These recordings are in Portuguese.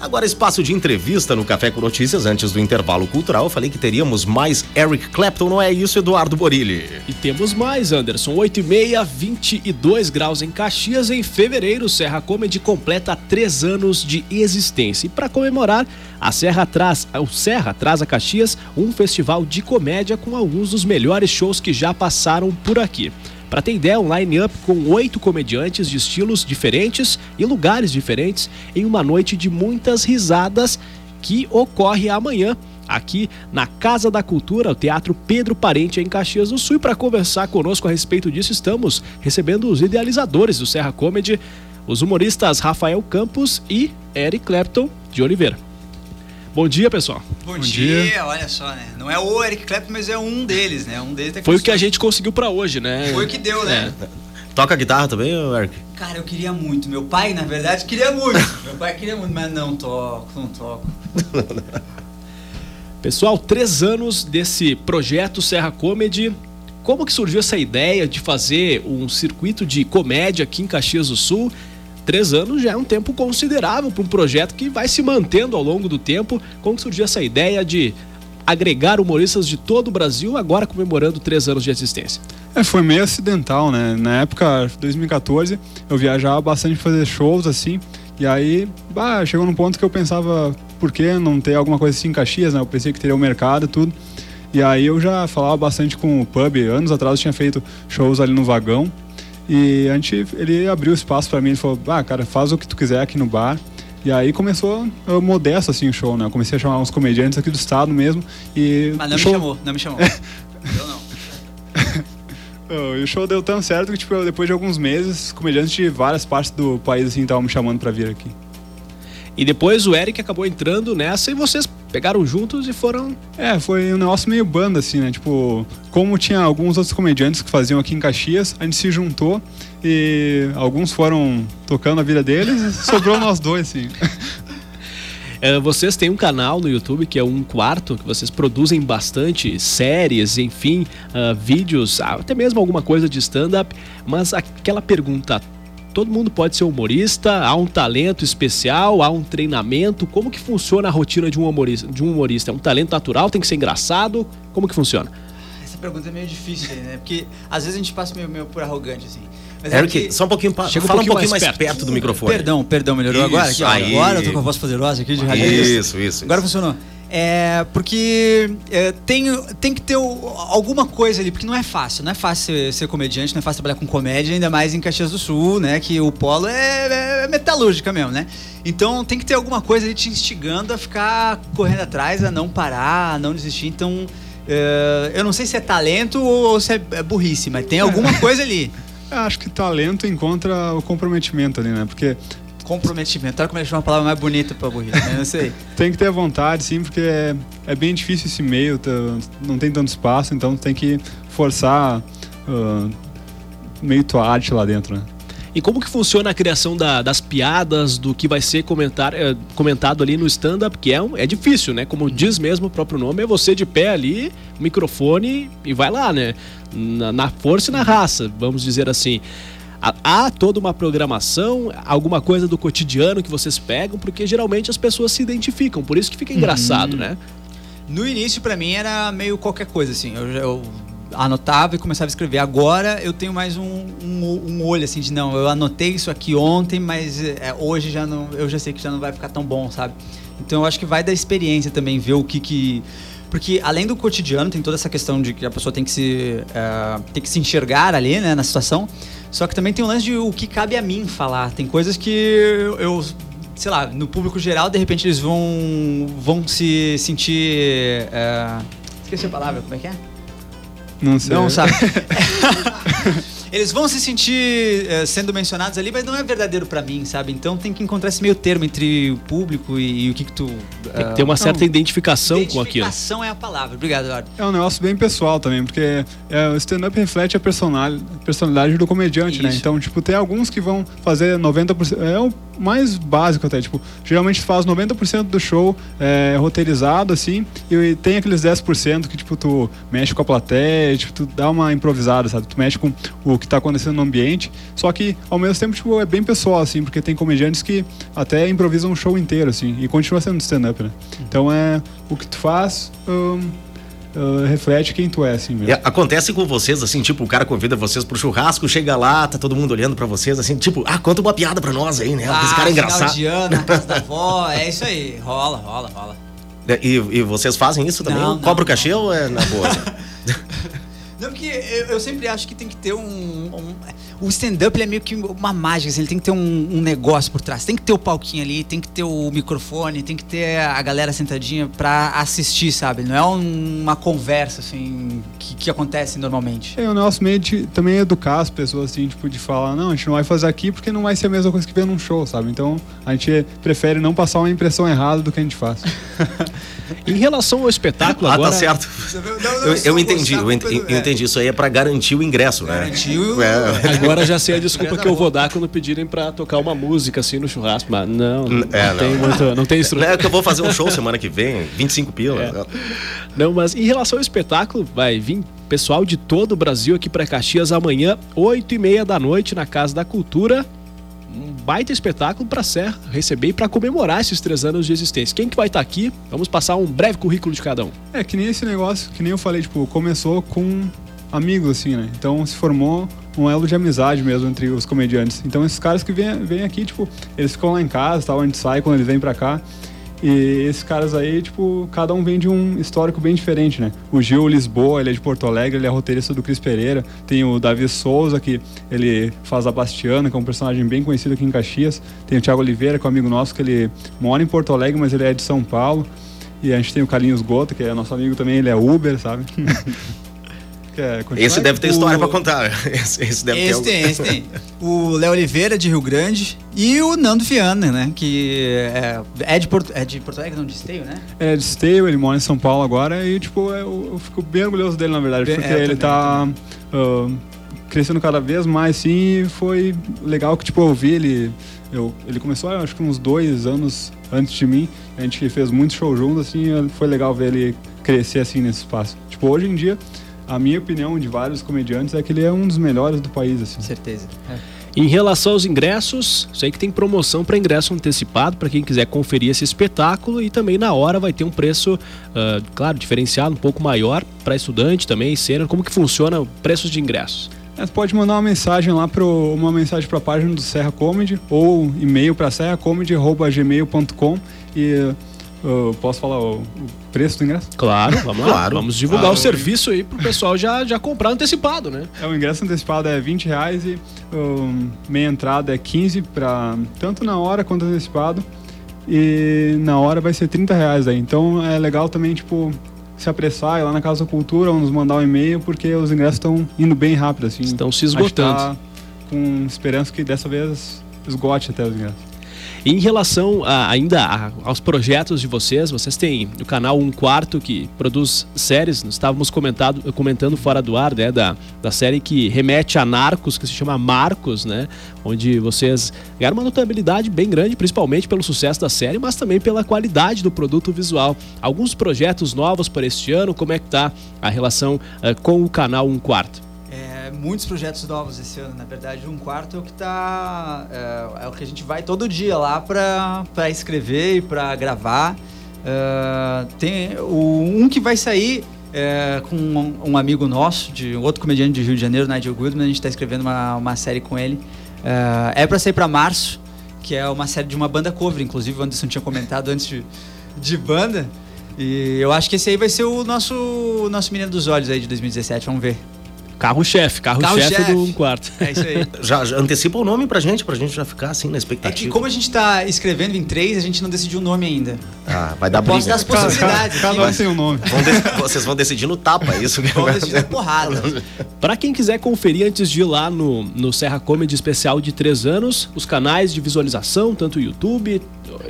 Agora, espaço de entrevista no Café com Notícias antes do intervalo cultural. Eu falei que teríamos mais Eric Clapton, não é isso, Eduardo Borilli? E temos mais, Anderson. 8 e meia, 22 graus em Caxias. Em fevereiro, Serra Comedy completa três anos de existência. E para comemorar, a Serra traz, o Serra traz a Caxias um festival de comédia com alguns dos melhores shows que já passaram por aqui. Para ter ideia, um line-up com oito comediantes de estilos diferentes e lugares diferentes em uma noite de muitas risadas que ocorre amanhã aqui na Casa da Cultura, o Teatro Pedro Parente, em Caxias do Sul. E para conversar conosco a respeito disso, estamos recebendo os idealizadores do Serra Comedy, os humoristas Rafael Campos e Eric Clapton de Oliveira. Bom dia, pessoal. Bom, Bom dia. dia. olha só, né? Não é o Eric Clapton, mas é um deles, né? Um deles é Foi o que a gente conseguiu para hoje, né? Foi o que deu, né? É. Toca guitarra também, Eric? Cara, eu queria muito. Meu pai, na verdade, queria muito. Meu pai queria muito, mas não toco, não toco. Pessoal, três anos desse projeto Serra Comedy. Como que surgiu essa ideia de fazer um circuito de comédia aqui em Caxias do Sul? Três anos já é um tempo considerável para um projeto que vai se mantendo ao longo do tempo. Como surgiu essa ideia de agregar humoristas de todo o Brasil, agora comemorando três anos de existência? É, foi meio acidental, né? Na época, 2014, eu viajava bastante fazer shows assim. E aí, bah, chegou num ponto que eu pensava, por que não ter alguma coisa assim em Caxias, né? Eu pensei que teria o um mercado e tudo. E aí eu já falava bastante com o pub. Anos atrás eu tinha feito shows ali no vagão. E a gente, ele abriu espaço para mim, ele falou, ah, cara, faz o que tu quiser aqui no bar. E aí começou eu, modesto assim o show, né? Eu comecei a chamar uns comediantes aqui do estado mesmo. E Mas não show... me chamou, não me chamou. eu não. E o show deu tão certo que, tipo, depois de alguns meses, comediantes de várias partes do país, assim, estavam me chamando para vir aqui. E depois o Eric acabou entrando nessa e vocês pegaram juntos e foram. É, foi um negócio meio banda, assim, né? Tipo, como tinha alguns outros comediantes que faziam aqui em Caxias, a gente se juntou e alguns foram tocando a vida deles e sobrou nós dois, assim. É, vocês têm um canal no YouTube que é um quarto, que vocês produzem bastante séries, enfim, uh, vídeos, até mesmo alguma coisa de stand-up. Mas aquela pergunta: todo mundo pode ser humorista? Há um talento especial? Há um treinamento? Como que funciona a rotina de um humorista? De um humorista? É um talento natural? Tem que ser engraçado? Como que funciona? Essa pergunta é meio difícil, né? Porque às vezes a gente passa meio, meio por arrogante, assim. Mas é Eric, é que... só um pouquinho, Chega fala um pouquinho, um pouquinho mais, mais perto. perto. do microfone. Perdão, perdão, melhorou isso, agora? Aqui, agora eu tô com a voz poderosa aqui de radialista. Isso, isso. Agora isso. funcionou. É, porque é, tem, tem que ter o, alguma coisa ali, porque não é fácil, não é fácil ser, ser, comediante, não é fácil trabalhar com comédia, ainda mais em Caxias do Sul, né? Que o polo é, é metalúrgica mesmo, né? Então tem que ter alguma coisa ali te instigando a ficar correndo atrás, a não parar, a não desistir. Então é, eu não sei se é talento ou se é, é burrice, mas tem alguma coisa ali. Eu acho que talento encontra o comprometimento ali, né? Porque comprometimento. Olha como ele chama uma palavra mais bonita para burrice, né? Eu sei. tem que ter vontade, sim, porque é, é bem difícil esse meio, tá, não tem tanto espaço, então tem que forçar uh, meio tua arte lá dentro, né? E como que funciona a criação da, das piadas, do que vai ser comentar, é, comentado ali no stand-up, que é, um, é difícil, né? Como diz mesmo o próprio nome, é você de pé ali, microfone e vai lá, né? Na, na força e na raça, vamos dizer assim. Há toda uma programação, alguma coisa do cotidiano que vocês pegam, porque geralmente as pessoas se identificam, por isso que fica engraçado, uhum. né? No início, para mim, era meio qualquer coisa, assim. Eu, eu, anotava e começava a escrever. Agora eu tenho mais um, um, um, olho, assim, de não, eu anotei isso aqui ontem, mas é, hoje já não, eu já sei que já não vai ficar tão bom, sabe? Então eu acho que vai da experiência também, ver o que que porque além do cotidiano, tem toda essa questão de que a pessoa tem que se, uh, tem que se enxergar ali, né, na situação. Só que também tem o lance de o que cabe a mim falar. Tem coisas que eu, sei lá, no público geral, de repente eles vão, vão se sentir. Uh, esqueci a palavra, como é que é? Não sei. Não sabe. eles vão se sentir uh, sendo mencionados ali, mas não é verdadeiro para mim, sabe? Então tem que encontrar esse meio termo entre o público e, e o que, que tu. Uh, tem que ter uma certa não, identificação, identificação com aquilo. Identificação é a palavra. Obrigado, Eduardo. É um negócio bem pessoal também, porque é, o stand-up reflete a personalidade do comediante, Isso. né? Então, tipo, tem alguns que vão fazer 90%. É um, mais básico até, tipo, geralmente faz 90% do show é, roteirizado, assim, e tem aqueles 10% que, tipo, tu mexe com a plateia, tipo, tu dá uma improvisada, sabe? Tu mexe com o que tá acontecendo no ambiente, só que, ao mesmo tempo, tipo, é bem pessoal, assim, porque tem comediantes que até improvisam um show inteiro, assim, e continua sendo stand-up, né? Então é o que tu faz... Um, Uh, reflete quem tu é, assim mesmo. É, acontece com vocês, assim, tipo, o cara convida vocês pro churrasco, chega lá, tá todo mundo olhando pra vocês, assim, tipo, ah, conta uma piada pra nós aí, né? Ah, Esse cara é engraçado. De ano, na casa da avó, é isso aí. Rola, rola, rola. E, e vocês fazem isso também? Não, não, Cobra o não. cachê ou é na boa? Não, porque eu, eu sempre acho que tem que ter um. um- o stand-up é meio que uma mágica, assim, ele tem que ter um, um negócio por trás. Tem que ter o palquinho ali, tem que ter o microfone, tem que ter a galera sentadinha pra assistir, sabe? Não é um- uma conversa, assim, que, que acontece normalmente. É, o nosso meio de também é educar as pessoas, assim, tipo, de falar, não, a gente não vai fazer aqui porque não vai ser a mesma coisa que ver num show, sabe? Então, a gente prefere não passar uma impressão errada do que a gente faz. Em relação ao espetáculo ah, agora. tá certo. Eu, eu entendi, eu, ent- eu entendi. Isso aí é pra garantir o ingresso, né? Garantiu. É. Agora já sei a desculpa que eu vou dar quando pedirem pra tocar uma música assim no churrasco, mas não, não, É, tem não. muito, não tem Não instrumento. é que eu vou fazer um show semana que vem, 25 pila. É. Não, mas em relação ao espetáculo, vai vir pessoal de todo o Brasil aqui para Caxias amanhã, 8 e meia da noite, na Casa da Cultura. Um baita espetáculo para Serra receber e para comemorar esses três anos de existência. Quem que vai estar aqui? Vamos passar um breve currículo de cada um. É, que nem esse negócio, que nem eu falei, tipo, começou com amigos, assim, né? Então se formou um elo de amizade mesmo entre os comediantes. Então esses caras que vêm, aqui, tipo, eles ficam lá em casa, tal, a gente sai quando eles vêm pra cá. E esses caras aí, tipo, cada um vem de um histórico bem diferente, né? O Gil Lisboa, ele é de Porto Alegre, ele é roteirista do Cris Pereira. Tem o Davi Souza, que ele faz a Bastiana, que é um personagem bem conhecido aqui em Caxias. Tem o Thiago Oliveira, que é um amigo nosso, que ele mora em Porto Alegre, mas ele é de São Paulo. E a gente tem o Carlinhos Gota, que é nosso amigo também, ele é Uber, sabe? Quer continuar? Esse deve ter O- história pra contar. Esse, esse deve Esse ter. tem, esse tem. O Léo Oliveira, de Rio Grande, e o Nando Viana, né? Que é, é de, Porto, é de Porto Alegre, não de Esteio, né? É de Esteio, ele mora em São Paulo agora e, tipo, eu, eu fico bem orgulhoso dele, na verdade, Bem- porque é, ele também, tá crescendo cada vez mais, sim, e foi legal que, tipo, eu vi ele... Eu, ele começou, acho que uns dois anos antes de mim, a gente fez muito show junto, assim, foi legal ver ele crescer, assim, nesse espaço. Tipo, hoje em dia, a minha opinião de vários comediantes é que ele é um dos melhores do país, assim. Com certeza. Em relação aos ingressos, sei que tem promoção para ingresso antecipado para quem quiser conferir esse espetáculo e também na hora vai ter um preço, ah, claro, diferenciado, um pouco maior para estudante também, sênior. Como que funciona o preços de ingressos? É, Você pode mandar uma mensagem lá pro uma mensagem para a página do Serra Comedy ou e-mail para serracomedy@gmail.com e uh, posso falar o, preço do ingresso? Claro, vamos lá. Claro. Vamos divulgar Ah, o serviço aí pro pessoal já, já comprar antecipado, né? É, o ingresso antecipado é 20 reais e um, meia entrada é 15 para tanto na hora quanto antecipado e na hora vai ser 30 reais aí. Então é legal também tipo se apressar ir lá na Casa da Cultura ou nos mandar um e-mail porque os ingressos estão indo bem rápido assim. Estão se esgotando. tá com esperança que dessa vez esgote até os ingressos. Em relação a- ainda a- aos projetos de vocês, vocês têm o canal Um Quarto que produz séries, nós estávamos comentado, comentando fora do ar, né, da, da série que remete a Narcos, que se chama Marcos, né, onde vocês ganharam uma notabilidade bem grande, principalmente pelo sucesso da série, mas também pela qualidade do produto visual. Alguns projetos novos para este ano, como é que tá a relação eh, com o canal Um Quarto? Muitos projetos novos esse ano, na verdade, um quarto é o que tá. É, é o que a gente vai todo dia lá pra escrever e pra gravar. É, tem o, um que vai sair é, com um, um amigo nosso, de um outro comediante de Rio de Janeiro, Nigel Goodman, a gente tá escrevendo uma, uma série com ele. É, é pra sair pra março, que é uma série de uma banda cover, inclusive o Anderson tinha comentado antes de, de banda. E eu acho que esse aí vai ser o nosso, nosso Menino dos Olhos aí de 2017, vamos ver. Carro-chefe, carro-chefe Carro-chefe. do Um Quarto. É isso aí. Já, já antecipa o nome pra gente, pra gente já ficar assim na É expectativa. que como a gente tá escrevendo em três, a gente não decidiu o nome ainda. Ah, vai dar Posso briga. dar as possibilidades Cada um tem um nome. Vão de- Vocês vão decidir no tapa, é isso que vai decidir na porrada. Para quem quiser conferir antes de ir lá no, no Serra Comedy especial de três anos, os canais de visualização, tanto o YouTube,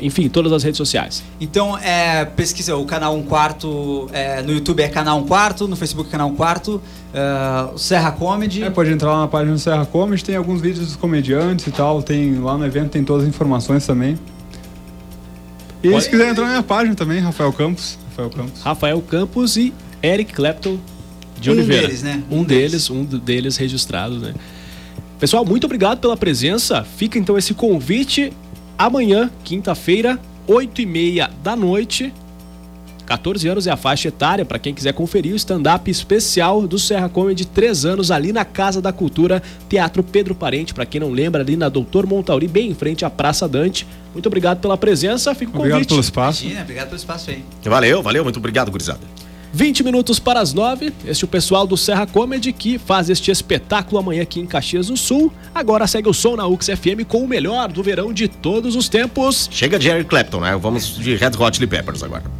enfim, todas as redes sociais. Então, é, pesquisa o canal 1 um quarto, é, no YouTube é canal 1 um quarto, no Facebook é canal 1 um quarto, é, Serra Comedy. É, pode entrar lá na página do Serra Comedy, tem alguns vídeos dos comediantes e tal, tem lá no evento tem todas as informações também. E Pode- se quiser entrar na minha página também, Rafael Campos. Rafael Campos. Rafael Campos e Eric Clapton de Um Oliveira. deles, né? Um, Um deles, um d- deles registrado, né? Pessoal, muito obrigado pela presença. Fica então esse convite amanhã, quinta-feira, 8 e meia da noite. 14 anos é a faixa etária para quem quiser conferir o stand-up especial do Serra Comedy, 3 anos ali na Casa da Cultura, Teatro Pedro Parente, para quem não lembra, ali na Doutor Montauri, bem em frente à Praça Dante. Muito obrigado pela presença, fica o Obrigado convite. pelo espaço. Imagina, obrigado pelo espaço aí. Valeu, valeu, muito obrigado, gurizada. 20 minutos para as 9. Este é o pessoal do Serra Comedy que faz este espetáculo amanhã aqui em Caxias do Sul. Agora segue o som na UX FM com o melhor do verão de todos os tempos. Chega de Eric Clapton, né? Vamos de Red Hot Chili Peppers agora.